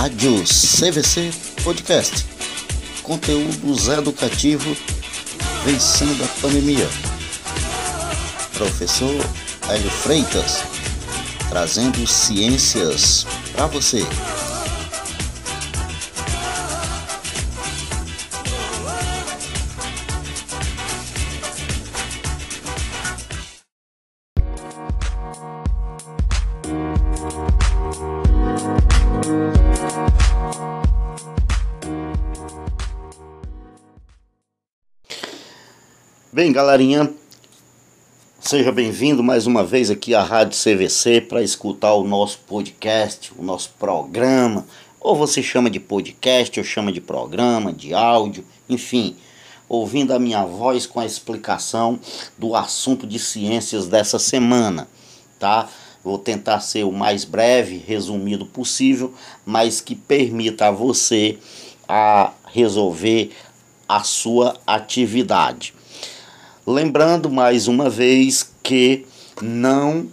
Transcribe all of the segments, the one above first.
Rádio CVC Podcast. Conteúdos educativos vencendo a pandemia. Professor Hélio Freitas, trazendo ciências para você. Galerinha, seja bem-vindo mais uma vez aqui à Rádio CVC para escutar o nosso podcast, o nosso programa. Ou você chama de podcast, ou chama de programa, de áudio, enfim, ouvindo a minha voz com a explicação do assunto de ciências dessa semana, tá? Vou tentar ser o mais breve, resumido possível, mas que permita a você a resolver a sua atividade. Lembrando mais uma vez que não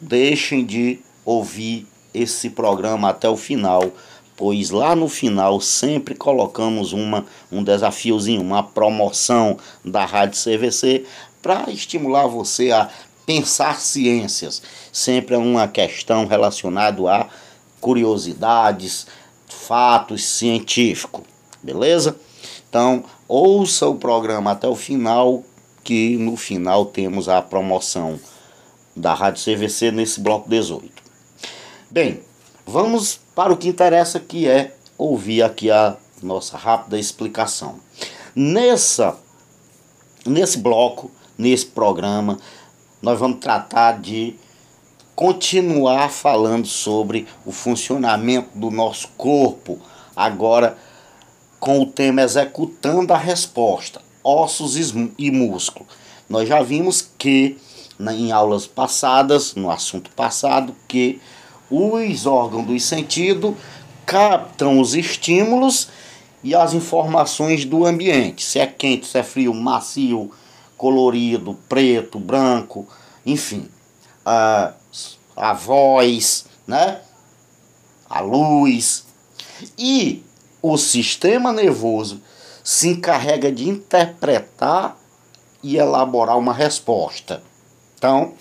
deixem de ouvir esse programa até o final, pois lá no final sempre colocamos uma, um desafiozinho, uma promoção da Rádio CVC para estimular você a pensar ciências. Sempre é uma questão relacionada a curiosidades, fatos científicos, beleza? Então, ouça o programa até o final que no final temos a promoção da Rádio CVC nesse bloco 18. Bem, vamos para o que interessa que é ouvir aqui a nossa rápida explicação. Nessa nesse bloco, nesse programa, nós vamos tratar de continuar falando sobre o funcionamento do nosso corpo, agora com o tema executando a resposta ossos e músculo. Nós já vimos que em aulas passadas, no assunto passado, que os órgãos do sentido captam os estímulos e as informações do ambiente. Se é quente, se é frio, macio, colorido, preto, branco, enfim. A, a voz, né? A luz. E o sistema nervoso se encarrega de interpretar e elaborar uma resposta. Então,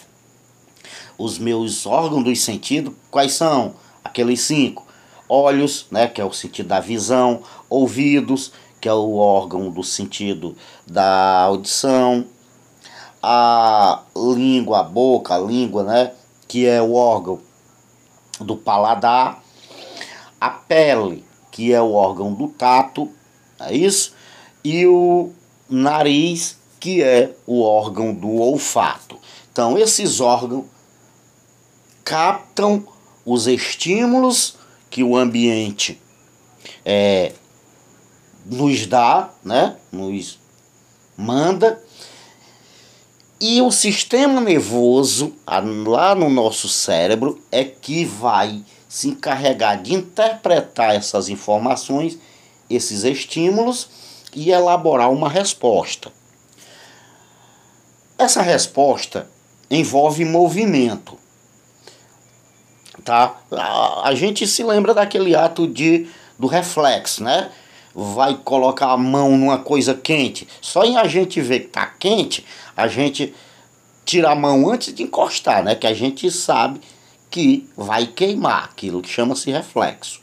os meus órgãos dos sentidos, quais são? Aqueles cinco. Olhos, né, que é o sentido da visão, ouvidos, que é o órgão do sentido da audição, a língua, a boca, a língua, né, que é o órgão do paladar, a pele, que é o órgão do tato, é isso? E o nariz, que é o órgão do olfato. Então, esses órgãos captam os estímulos que o ambiente é, nos dá, né? nos manda, e o sistema nervoso, lá no nosso cérebro, é que vai se encarregar de interpretar essas informações esses estímulos e elaborar uma resposta. Essa resposta envolve movimento. Tá? A, gente se lembra daquele ato de do reflexo, né? Vai colocar a mão numa coisa quente. Só em a gente ver que tá quente, a gente tira a mão antes de encostar, né? Que a gente sabe que vai queimar, aquilo que chama-se reflexo.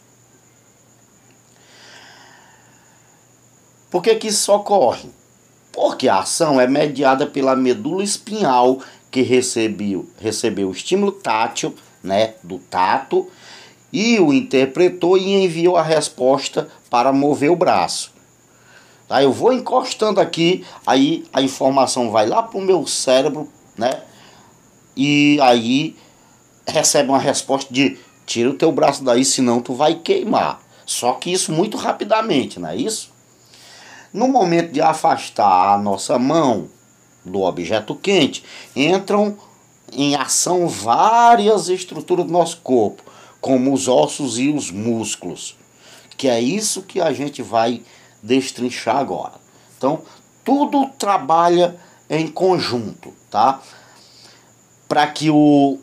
Por que, que isso ocorre? Porque a ação é mediada pela medula espinhal que recebeu, recebeu o estímulo tátil, né, do tato, e o interpretou e enviou a resposta para mover o braço. Aí eu vou encostando aqui, aí a informação vai lá para o meu cérebro, né? E aí recebe uma resposta de tira o teu braço daí, senão tu vai queimar. Só que isso muito rapidamente, não é isso? No momento de afastar a nossa mão do objeto quente, entram em ação várias estruturas do nosso corpo, como os ossos e os músculos, que é isso que a gente vai destrinchar agora. Então, tudo trabalha em conjunto, tá? Para que o,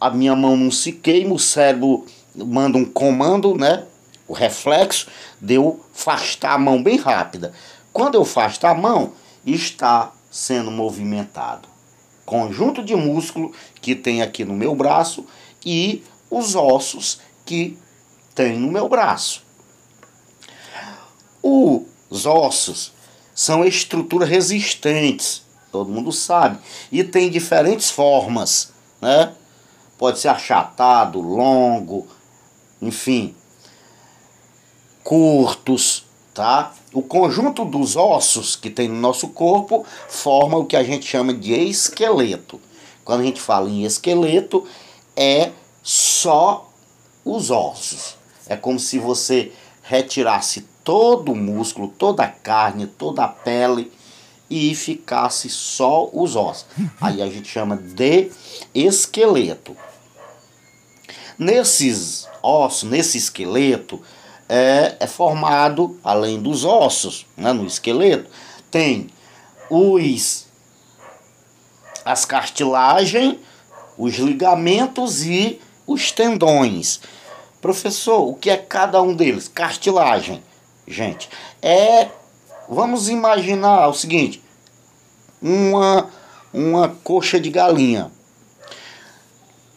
a minha mão não se queime, o cérebro manda um comando, né? O reflexo de eu afastar a mão bem rápida. Quando eu afasto a mão, está sendo movimentado. Conjunto de músculo que tem aqui no meu braço e os ossos que tem no meu braço. Os ossos são estruturas resistentes, todo mundo sabe, e tem diferentes formas, né? Pode ser achatado, longo, enfim, curtos, tá? O conjunto dos ossos que tem no nosso corpo forma o que a gente chama de esqueleto. Quando a gente fala em esqueleto, é só os ossos. É como se você retirasse todo o músculo, toda a carne, toda a pele e ficasse só os ossos. Aí a gente chama de esqueleto. Nesses ossos, nesse esqueleto, é, é formado, além dos ossos, né, no esqueleto, tem os as cartilagens, os ligamentos e os tendões. Professor, o que é cada um deles? Cartilagem, gente, é. Vamos imaginar o seguinte: uma, uma coxa de galinha.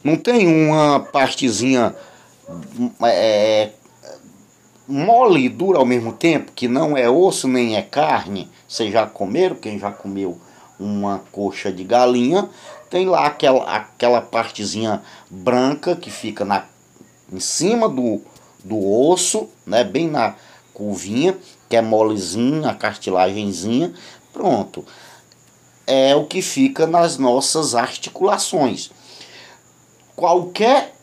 Não tem uma partezinha é, mole e dura ao mesmo tempo, que não é osso nem é carne. Vocês já comeram? Quem já comeu uma coxa de galinha, tem lá aquela, aquela partezinha branca que fica na, em cima do, do osso, né, bem na curvinha, que é molezinha, a cartilagemzinha, pronto. É o que fica nas nossas articulações. Qualquer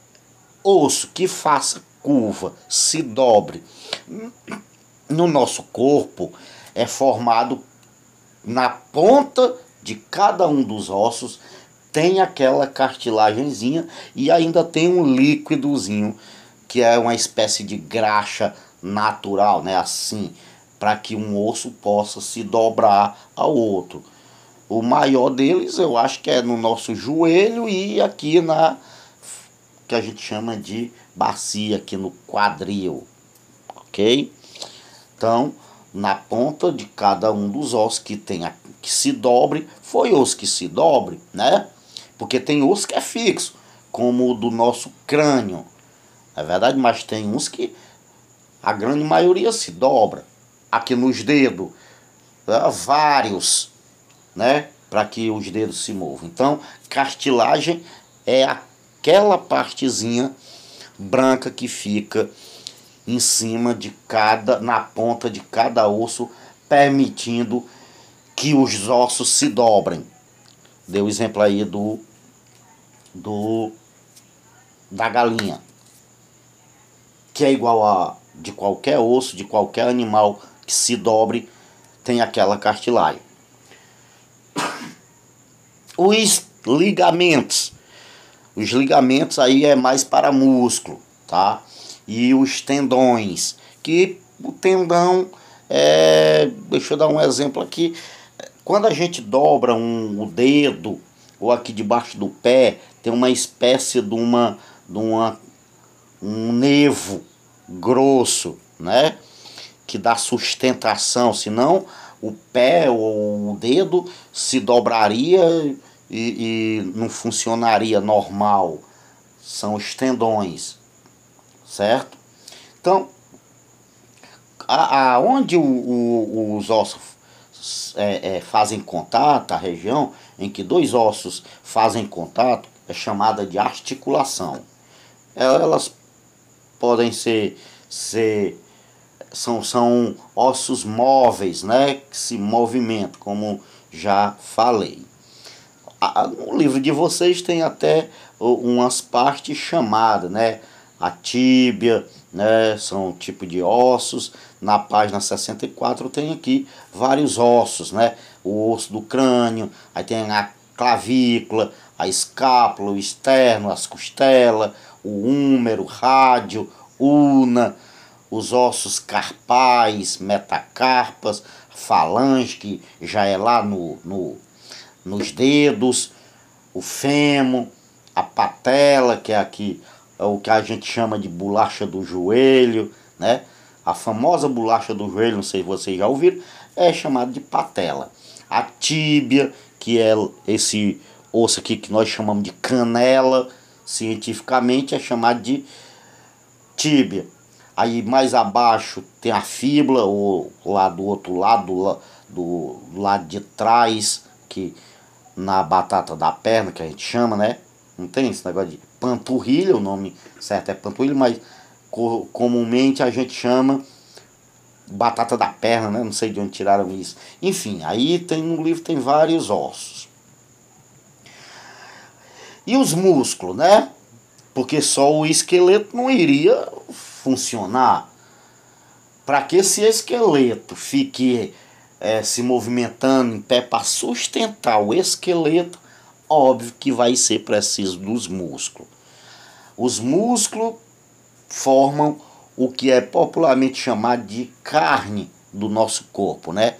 osso que faça curva, se dobre no nosso corpo, é formado na ponta de cada um dos ossos, tem aquela cartilagemzinha e ainda tem um líquidozinho que é uma espécie de graxa natural, né? Assim, para que um osso possa se dobrar ao outro. O maior deles eu acho que é no nosso joelho e aqui na que a gente chama de bacia, aqui no quadril, ok? Então, na ponta de cada um dos ossos que tem a, que se dobre, foi osso que se dobre, né? Porque tem osso que é fixo, como o do nosso crânio, é verdade, mas tem uns que a grande maioria se dobra. Aqui nos dedos, é, vários, né? Para que os dedos se movam. Então, cartilagem é aquela partezinha branca que fica em cima de cada, na ponta de cada osso, permitindo que os ossos se dobrem. Deu o exemplo aí do, do da galinha, que é igual a de qualquer osso, de qualquer animal que se dobre, tem aquela cartilagem. Os ligamentos. Os ligamentos aí é mais para músculo, tá? E os tendões, que o tendão, é, deixa eu dar um exemplo aqui, quando a gente dobra um, o dedo, ou aqui debaixo do pé, tem uma espécie de uma, de uma um nevo grosso, né? Que dá sustentação, senão o pé ou o dedo se dobraria e, e não funcionaria normal. São os tendões certo? Então, aonde o, o, os ossos é, é, fazem contato, a região em que dois ossos fazem contato, é chamada de articulação. Elas podem ser, ser são, são ossos móveis, né, que se movimentam, como já falei. No livro de vocês tem até umas partes chamadas, né, a tíbia, né? São um tipo de ossos. Na página 64 tem aqui vários ossos, né? O osso do crânio, aí tem a clavícula, a escápula, o externo, as costelas, o húmero, rádio, una, os ossos carpais, metacarpas, falange, que já é lá no, no, nos dedos, o fêmur, a patela, que é aqui o que a gente chama de bolacha do joelho, né? A famosa bolacha do joelho, não sei se vocês já ouviram, é chamada de patela. A tíbia, que é esse osso aqui que nós chamamos de canela, cientificamente é chamado de tíbia. Aí mais abaixo tem a fíbula, ou lá do outro lado, do, do lado de trás, que na batata da perna, que a gente chama, né? Não tem esse negócio de panturrilha, o nome certo é panturrilha, mas comumente a gente chama batata da perna, né? Não sei de onde tiraram isso. Enfim, aí tem no livro tem vários ossos. E os músculos, né? Porque só o esqueleto não iria funcionar. Para que esse esqueleto fique é, se movimentando em pé para sustentar o esqueleto, óbvio que vai ser preciso dos músculos. Os músculos formam o que é popularmente chamado de carne do nosso corpo, né?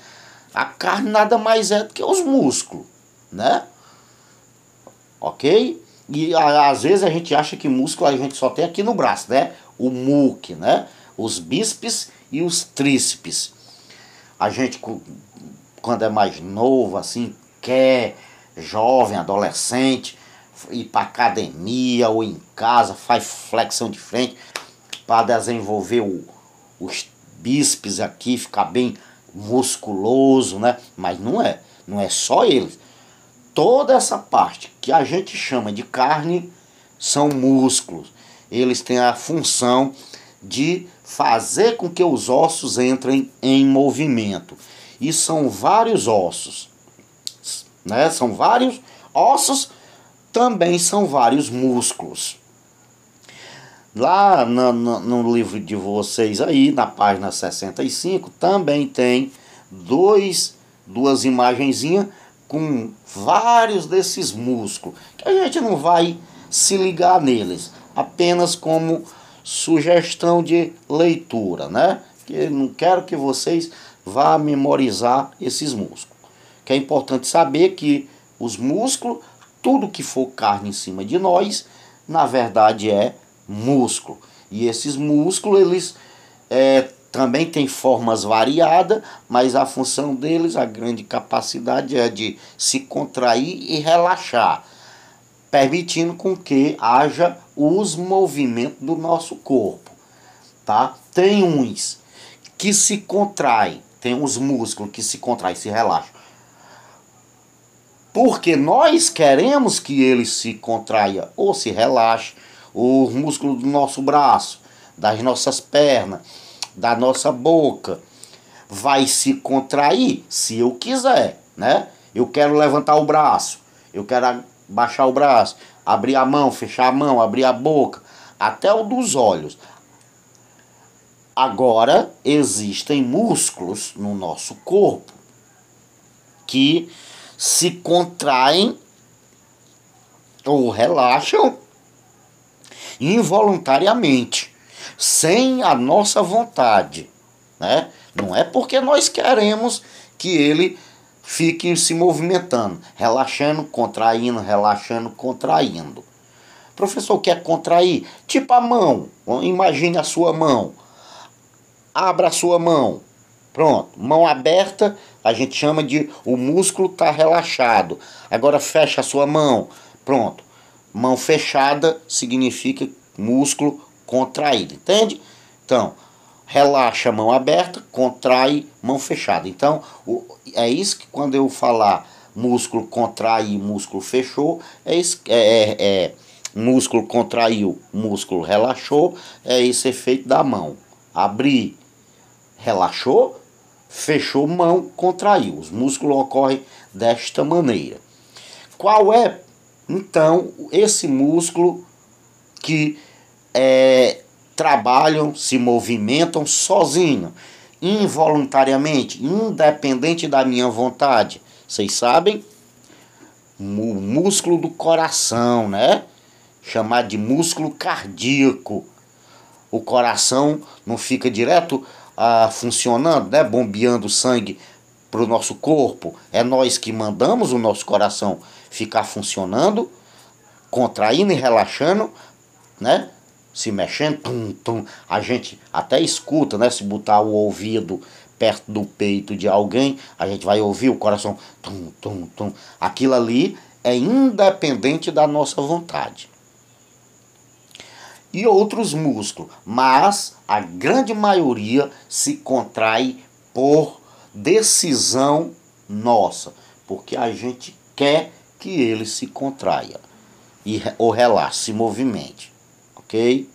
A carne nada mais é do que os músculos, né? Ok? E às vezes a gente acha que músculo a gente só tem aqui no braço, né? O muque, né? Os bíceps e os tríceps. A gente, quando é mais novo, assim, quer, jovem, adolescente, ir para academia ou em casa, faz flexão de frente para desenvolver o, os bíceps aqui, ficar bem musculoso, né? Mas não é, não é só eles. Toda essa parte que a gente chama de carne são músculos. Eles têm a função de fazer com que os ossos entrem em movimento. E são vários ossos, né? São vários ossos, também são vários músculos. Lá no, no, no, livro de vocês aí, na página 65, também tem dois, duas imagenzinhas com vários desses músculos, que a gente não vai se ligar neles, apenas como sugestão de leitura, né? Que não quero que vocês vá memorizar esses músculos. Que é importante saber que os músculos, tudo que for carne em cima de nós, na verdade é músculo. E esses músculos, eles é, também têm formas variadas, mas a função deles, a grande capacidade é de se contrair e relaxar, permitindo com que haja os movimentos do nosso corpo. Tá? Tem uns que se contraem, tem uns músculos que se contraem, se relaxam. Porque nós queremos que ele se contraia ou se relaxe os músculos do nosso braço, das nossas pernas, da nossa boca. Vai se contrair se eu quiser, né? Eu quero levantar o braço, eu quero baixar o braço, abrir a mão, fechar a mão, abrir a boca, até o dos olhos. Agora, existem músculos no nosso corpo que se contraem ou relaxam involuntariamente, sem a nossa vontade, né? Não é porque nós queremos que ele fique se movimentando, relaxando, contraindo, relaxando, contraindo. Professor, quer contrair? Tipo a mão. Imagine a sua mão. Abra a sua mão. Pronto. Mão aberta, a gente chama de o músculo está relaxado. Agora fecha a sua mão. Pronto. Mão fechada significa músculo contraído, entende? Então, relaxa a mão aberta, contrai mão fechada. Então, o, é isso que quando eu falar músculo contrai músculo fechou, é, isso, é, é, é músculo contraiu, músculo relaxou, é esse efeito da mão. Abrir, relaxou, fechou mão, contraiu. Os músculos ocorrem desta maneira. Qual é então, esse músculo que é, trabalham, se movimentam sozinho, involuntariamente, independente da minha vontade. Vocês sabem? O músculo do coração, né? Chamado de músculo cardíaco. O coração não fica direto ah, funcionando, né? Bombeando sangue para o nosso corpo. É nós que mandamos o nosso coração ficar funcionando, contraindo e relaxando, né? se mexendo, tum, tum, a gente até escuta, né? Se botar o ouvido perto do peito de alguém, a gente vai ouvir o coração tum, tum, tum. Aquilo ali é independente da nossa vontade. E outros músculos, mas a grande maioria se contrai por decisão nossa, porque a gente quer que ele se contraia e ou relaxe, se movimente, ok?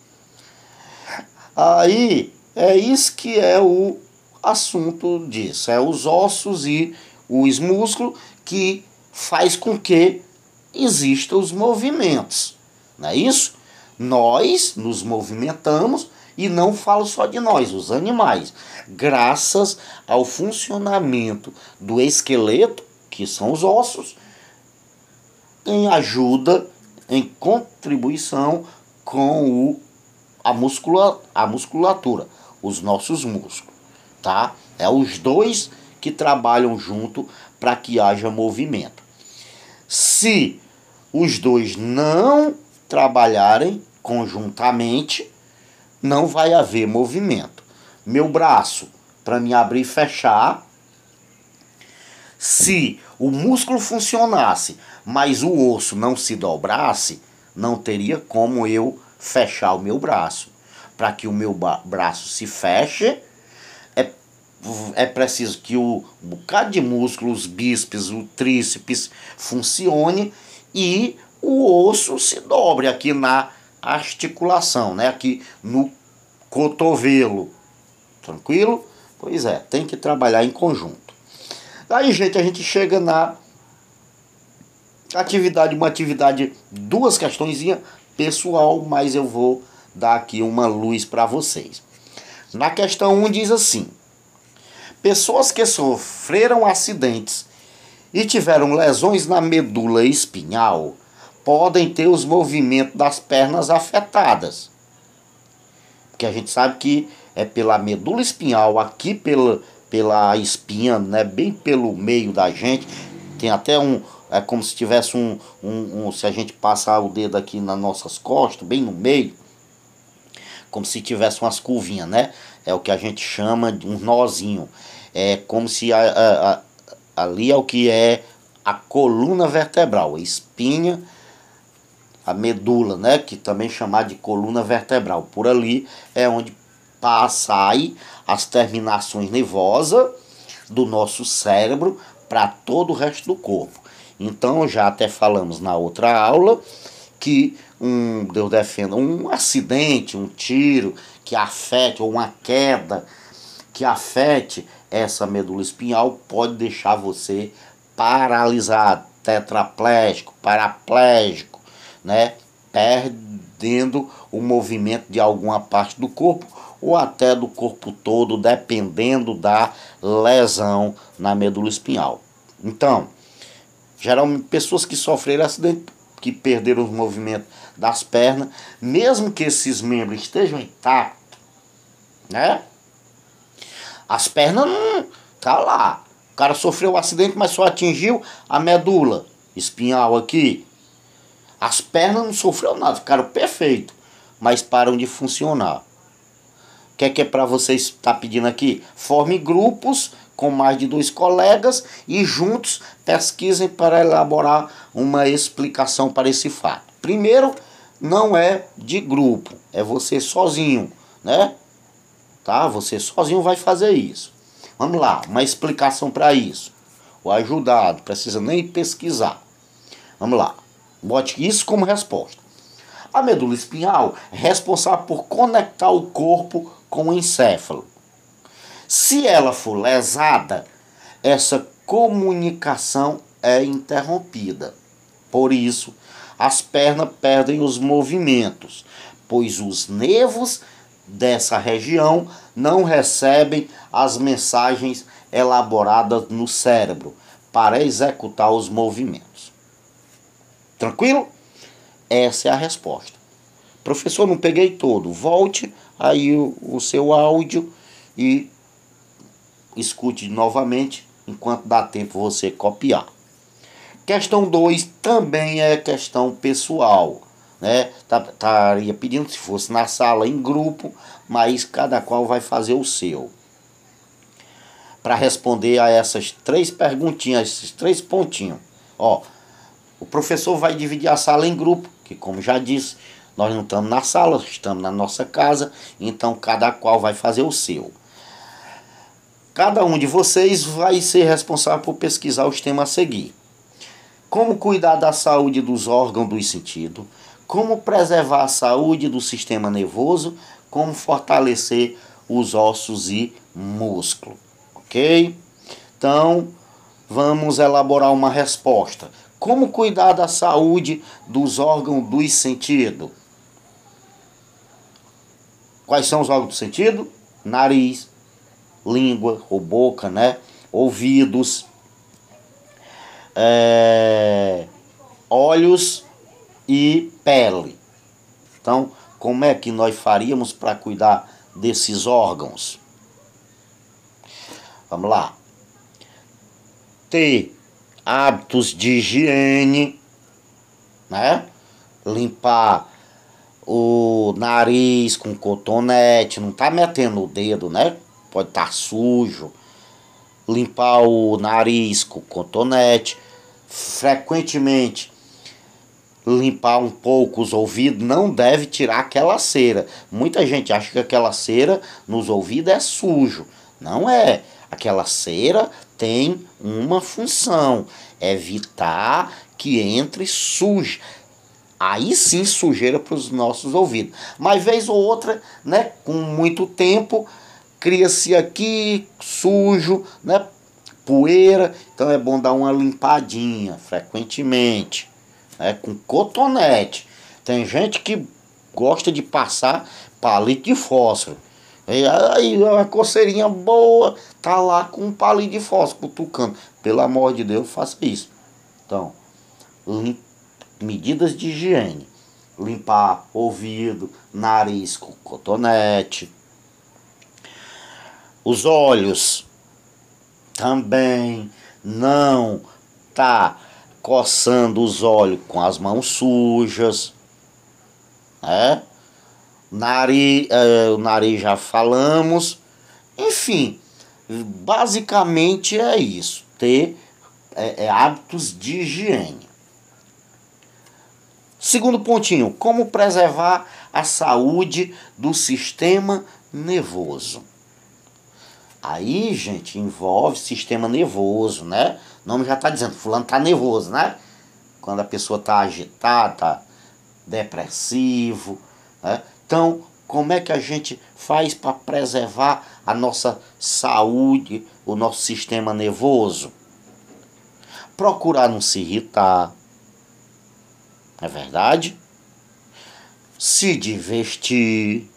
Aí é isso que é o assunto disso, é os ossos e os músculos que faz com que existam os movimentos, não é isso? Nós nos movimentamos e não falo só de nós, os animais, graças ao funcionamento do esqueleto, que são os ossos, em ajuda, em contribuição com o, a, muscula, a musculatura, os nossos músculos, tá? É os dois que trabalham junto para que haja movimento. Se os dois não trabalharem conjuntamente, não vai haver movimento. Meu braço, para me abrir e fechar, se o músculo funcionasse, mas o osso não se dobrasse, não teria como eu fechar o meu braço. Para que o meu braço se feche, é, é preciso que o bocado de músculos, os bíceps, o tríceps funcione e o osso se dobre aqui na articulação, né? Aqui no cotovelo. Tranquilo? Pois é, tem que trabalhar em conjunto. Aí, gente, a gente chega na atividade, uma atividade, duas questõezinhas pessoal, mas eu vou dar aqui uma luz para vocês. Na questão 1 diz assim: Pessoas que sofreram acidentes e tiveram lesões na medula espinhal podem ter os movimentos das pernas afetadas. Porque a gente sabe que é pela medula espinhal, aqui pela, pela espinha, né, bem pelo meio da gente, tem até um, é como se tivesse um, um, um, se a gente passar o dedo aqui nas nossas costas, bem no meio, como se tivesse umas curvinhas, né? É o que a gente chama de um nozinho. É como se a, a, a, ali é o que é a coluna vertebral, a espinha a medula, né, que também é chamada de coluna vertebral. Por ali é onde passam as terminações nervosas do nosso cérebro para todo o resto do corpo. Então, já até falamos na outra aula que um, Deus defenda, um acidente, um tiro que afete, ou uma queda que afete essa medula espinhal pode deixar você paralisado, tetraplégico, paraplégico né, perdendo o movimento de alguma parte do corpo ou até do corpo todo, dependendo da lesão na medula espinhal. Então, geralmente pessoas que sofreram acidente, que perderam os movimentos das pernas, mesmo que esses membros estejam intactos, né? As pernas não tá lá. O cara sofreu um acidente, mas só atingiu a medula espinhal aqui, as pernas não sofreram nada, ficaram perfeitos, mas param de funcionar. O que é que é para vocês estar tá pedindo aqui? Forme grupos com mais de dois colegas e juntos pesquisem para elaborar uma explicação para esse fato. Primeiro, não é de grupo, é você sozinho, né? Tá? Você sozinho vai fazer isso. Vamos lá, uma explicação para isso. O ajudado, precisa nem pesquisar. Vamos lá. Bote isso como resposta. A medula espinhal é responsável por conectar o corpo com o encéfalo. Se ela for lesada, essa comunicação é interrompida. Por isso, as pernas perdem os movimentos, pois os nervos dessa região não recebem as mensagens elaboradas no cérebro para executar os movimentos. Tranquilo? Essa é a resposta. Professor, não peguei todo. Volte aí o, o seu áudio e escute novamente enquanto dá tempo você copiar. Questão 2 também é questão pessoal, né? Tá, estaria pedindo se fosse na sala em grupo, mas cada qual vai fazer o seu. Para responder a essas três perguntinhas, esses três pontinhos. Ó, o professor vai dividir a sala em grupo, que como já disse, nós não estamos na sala, estamos na nossa casa, então cada qual vai fazer o seu. Cada um de vocês vai ser responsável por pesquisar os temas a seguir. Como cuidar da saúde dos órgãos dos sentidos, como preservar a saúde do sistema nervoso, como fortalecer os ossos e músculo, ok? Então, vamos elaborar uma resposta. Como cuidar da saúde dos órgãos dos sentidos? Quais são os órgãos do sentido? Nariz, língua ou boca, né? Ouvidos, é, olhos e pele. Então, como é que nós faríamos para cuidar desses órgãos? Vamos lá. Ter hábitos de higiene, né? Limpar o nariz com cotonete, não tá metendo o dedo, né? Pode estar tá sujo. Limpar o nariz com cotonete. Frequentemente limpar um pouco os ouvidos, não deve tirar aquela cera. Muita gente acha que aquela cera nos ouvidos é sujo. Não é. Aquela cera tem uma função, evitar que entre suja. Aí sim sujeira para os nossos ouvidos. Mas vez ou outra, né, com muito tempo, cria-se aqui sujo, né, poeira, então é bom dar uma limpadinha frequentemente né, com cotonete. Tem gente que gosta de passar palito de fósforo. E aí uma coceirinha boa, tá lá com um palito de fósforo cutucando. Pelo amor de Deus, faça isso. Então, medidas de higiene. Limpar ouvido, nariz com cotonete. Os olhos também não tá coçando os olhos com as mãos sujas, né? Nariz, é, o nariz já falamos, enfim, basicamente é isso, ter é, é, hábitos de higiene. Segundo pontinho, como preservar a saúde do sistema nervoso. Aí, gente, envolve sistema nervoso, né? O nome já está dizendo, fulano está nervoso, né? Quando a pessoa está agitada, tá depressivo, né? Então, como é que a gente faz para preservar a nossa saúde, o nosso sistema nervoso? Procurar não se irritar, é verdade? Se divertir,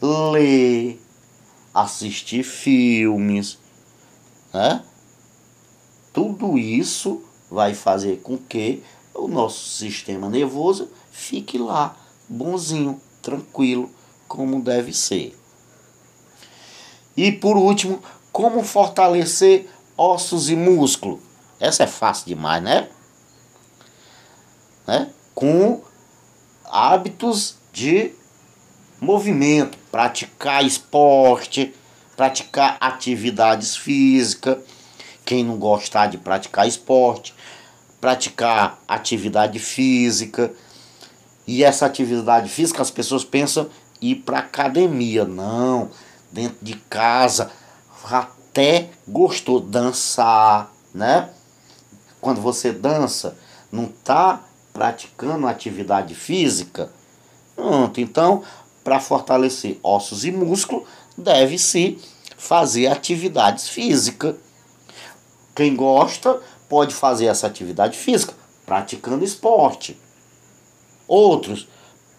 ler, assistir filmes, né? Tudo isso vai fazer com que o nosso sistema nervoso fique lá, bonzinho, tranquilo, como deve ser. E por último, como fortalecer ossos e músculo. Essa é fácil demais, né? né? Com hábitos de movimento, praticar esporte, praticar atividades físicas. Quem não gostar de praticar esporte, praticar atividade física. E essa atividade física as pessoas pensam ir para academia. Não, dentro de casa, até gostou dançar, né? Quando você dança, não tá praticando atividade física? Pronto, então para fortalecer ossos e músculo, deve-se fazer atividades físicas. Quem gosta pode fazer essa atividade física praticando esporte. Outros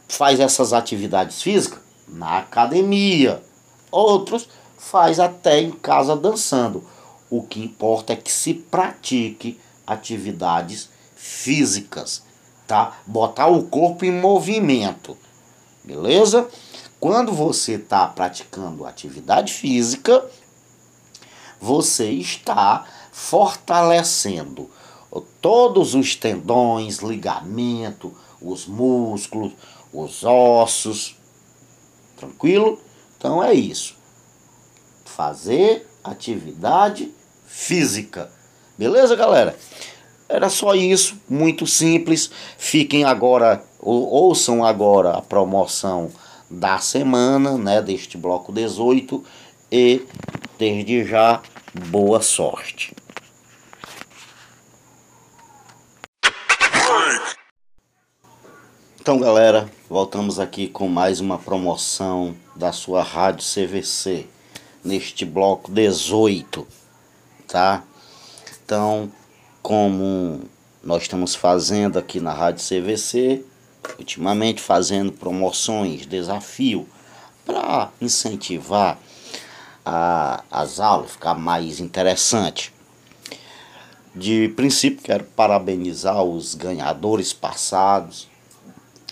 faz essas atividades físicas na academia. Outros faz até em casa dançando. O que importa é que se pratique atividades físicas, tá? Botar o corpo em movimento. Beleza? Quando você está praticando atividade física, você está fortalecendo todos os tendões, ligamento, os músculos, os ossos. Tranquilo? Então é isso. Fazer atividade física. Beleza, galera? Era só isso, muito simples. Fiquem agora, ouçam agora a promoção da semana, né, deste bloco 18 e desde já boa sorte. Então, galera, voltamos aqui com mais uma promoção da sua rádio CVC neste bloco 18, tá? Então, como nós estamos fazendo aqui na rádio CVC, ultimamente fazendo promoções, desafio para incentivar a, as aulas, ficar mais interessante. De princípio, quero parabenizar os ganhadores passados,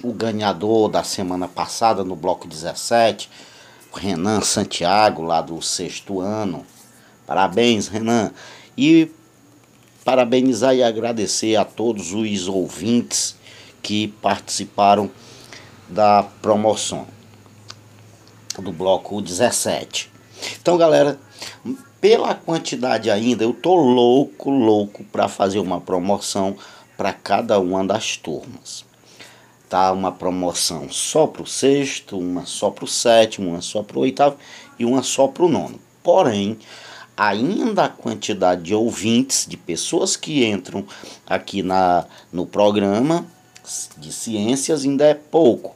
o ganhador da semana passada no bloco 17, Renan Santiago, lá do sexto ano. Parabéns, Renan. E parabenizar e agradecer a todos os ouvintes que participaram da promoção do bloco 17. Então, galera, pela quantidade ainda, eu tô louco, louco para fazer uma promoção para cada uma das turmas tá uma promoção só para o sexto, uma só para o sétimo, uma só para o oitavo e uma só para o nono. Porém, ainda a quantidade de ouvintes, de pessoas que entram aqui na, no programa de ciências ainda é pouco,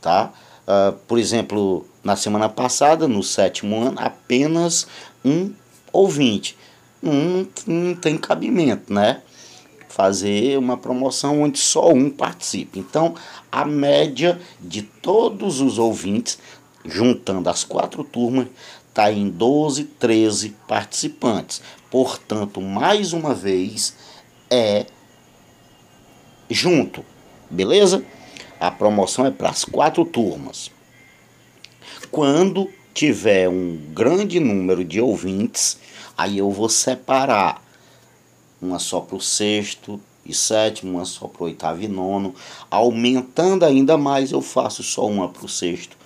tá? Uh, por exemplo, na semana passada, no sétimo ano, apenas um ouvinte. Não, não tem cabimento, né? Fazer uma promoção onde só um participe. Então, a média de todos os ouvintes, juntando as quatro turmas, está em 12, 13 participantes. Portanto, mais uma vez, é junto, beleza? A promoção é para as quatro turmas. Quando tiver um grande número de ouvintes, aí eu vou separar uma só para o sexto e sétimo, uma só para o oitavo e nono. Aumentando ainda mais, eu faço só uma para o sexto,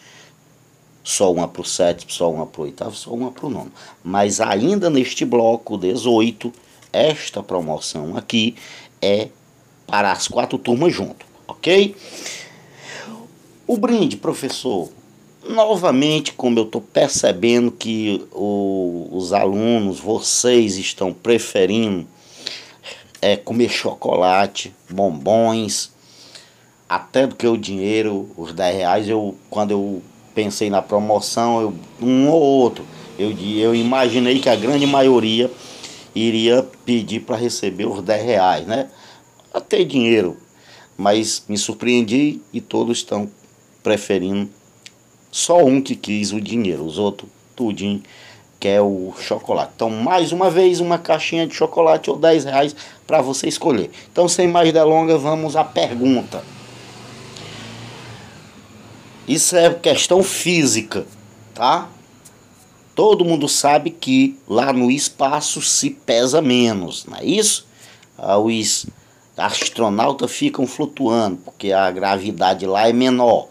só uma para o sétimo, só uma para o oitavo, só uma para o nono. Mas ainda neste bloco 18, esta promoção aqui é para as quatro turmas junto, ok? O brinde, professor, novamente, como eu estou percebendo que o, os alunos, vocês estão preferindo é, comer chocolate, bombons, até do que o dinheiro, os 10 reais, eu, quando eu pensei na promoção, eu, um ou outro, eu, eu imaginei que a grande maioria iria pedir para receber os 10 reais, né? Até dinheiro, mas me surpreendi e todos estão preferindo só um que quis o dinheiro, os outros tudinho que é o chocolate. Então, mais uma vez, uma caixinha de chocolate ou 10 reais para você escolher. Então, sem mais delongas, vamos à pergunta. Isso é questão física, tá? Todo mundo sabe que lá no espaço se pesa menos, não é isso? Ah, os astronautas ficam flutuando, porque a gravidade lá é menor.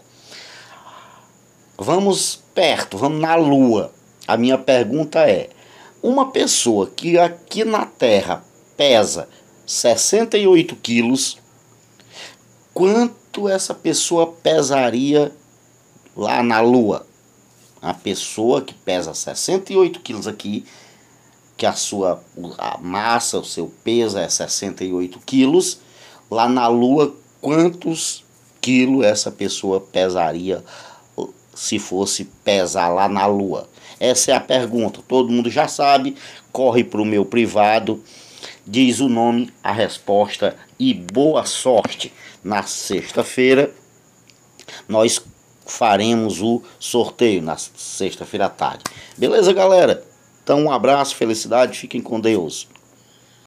Vamos perto, vamos na Lua. A minha pergunta é: uma pessoa que aqui na Terra pesa 68 quilos, quanto essa pessoa pesaria lá na Lua? A pessoa que pesa 68 quilos aqui, que a sua a massa, o seu peso é 68 quilos, lá na Lua, quantos quilos essa pessoa pesaria se fosse pesar lá na Lua? Essa é a pergunta. Todo mundo já sabe. Corre para o meu privado, diz o nome, a resposta e boa sorte. Na sexta-feira, nós faremos o sorteio, na sexta-feira à tarde. Beleza, galera? Então, um abraço, felicidade, fiquem com Deus.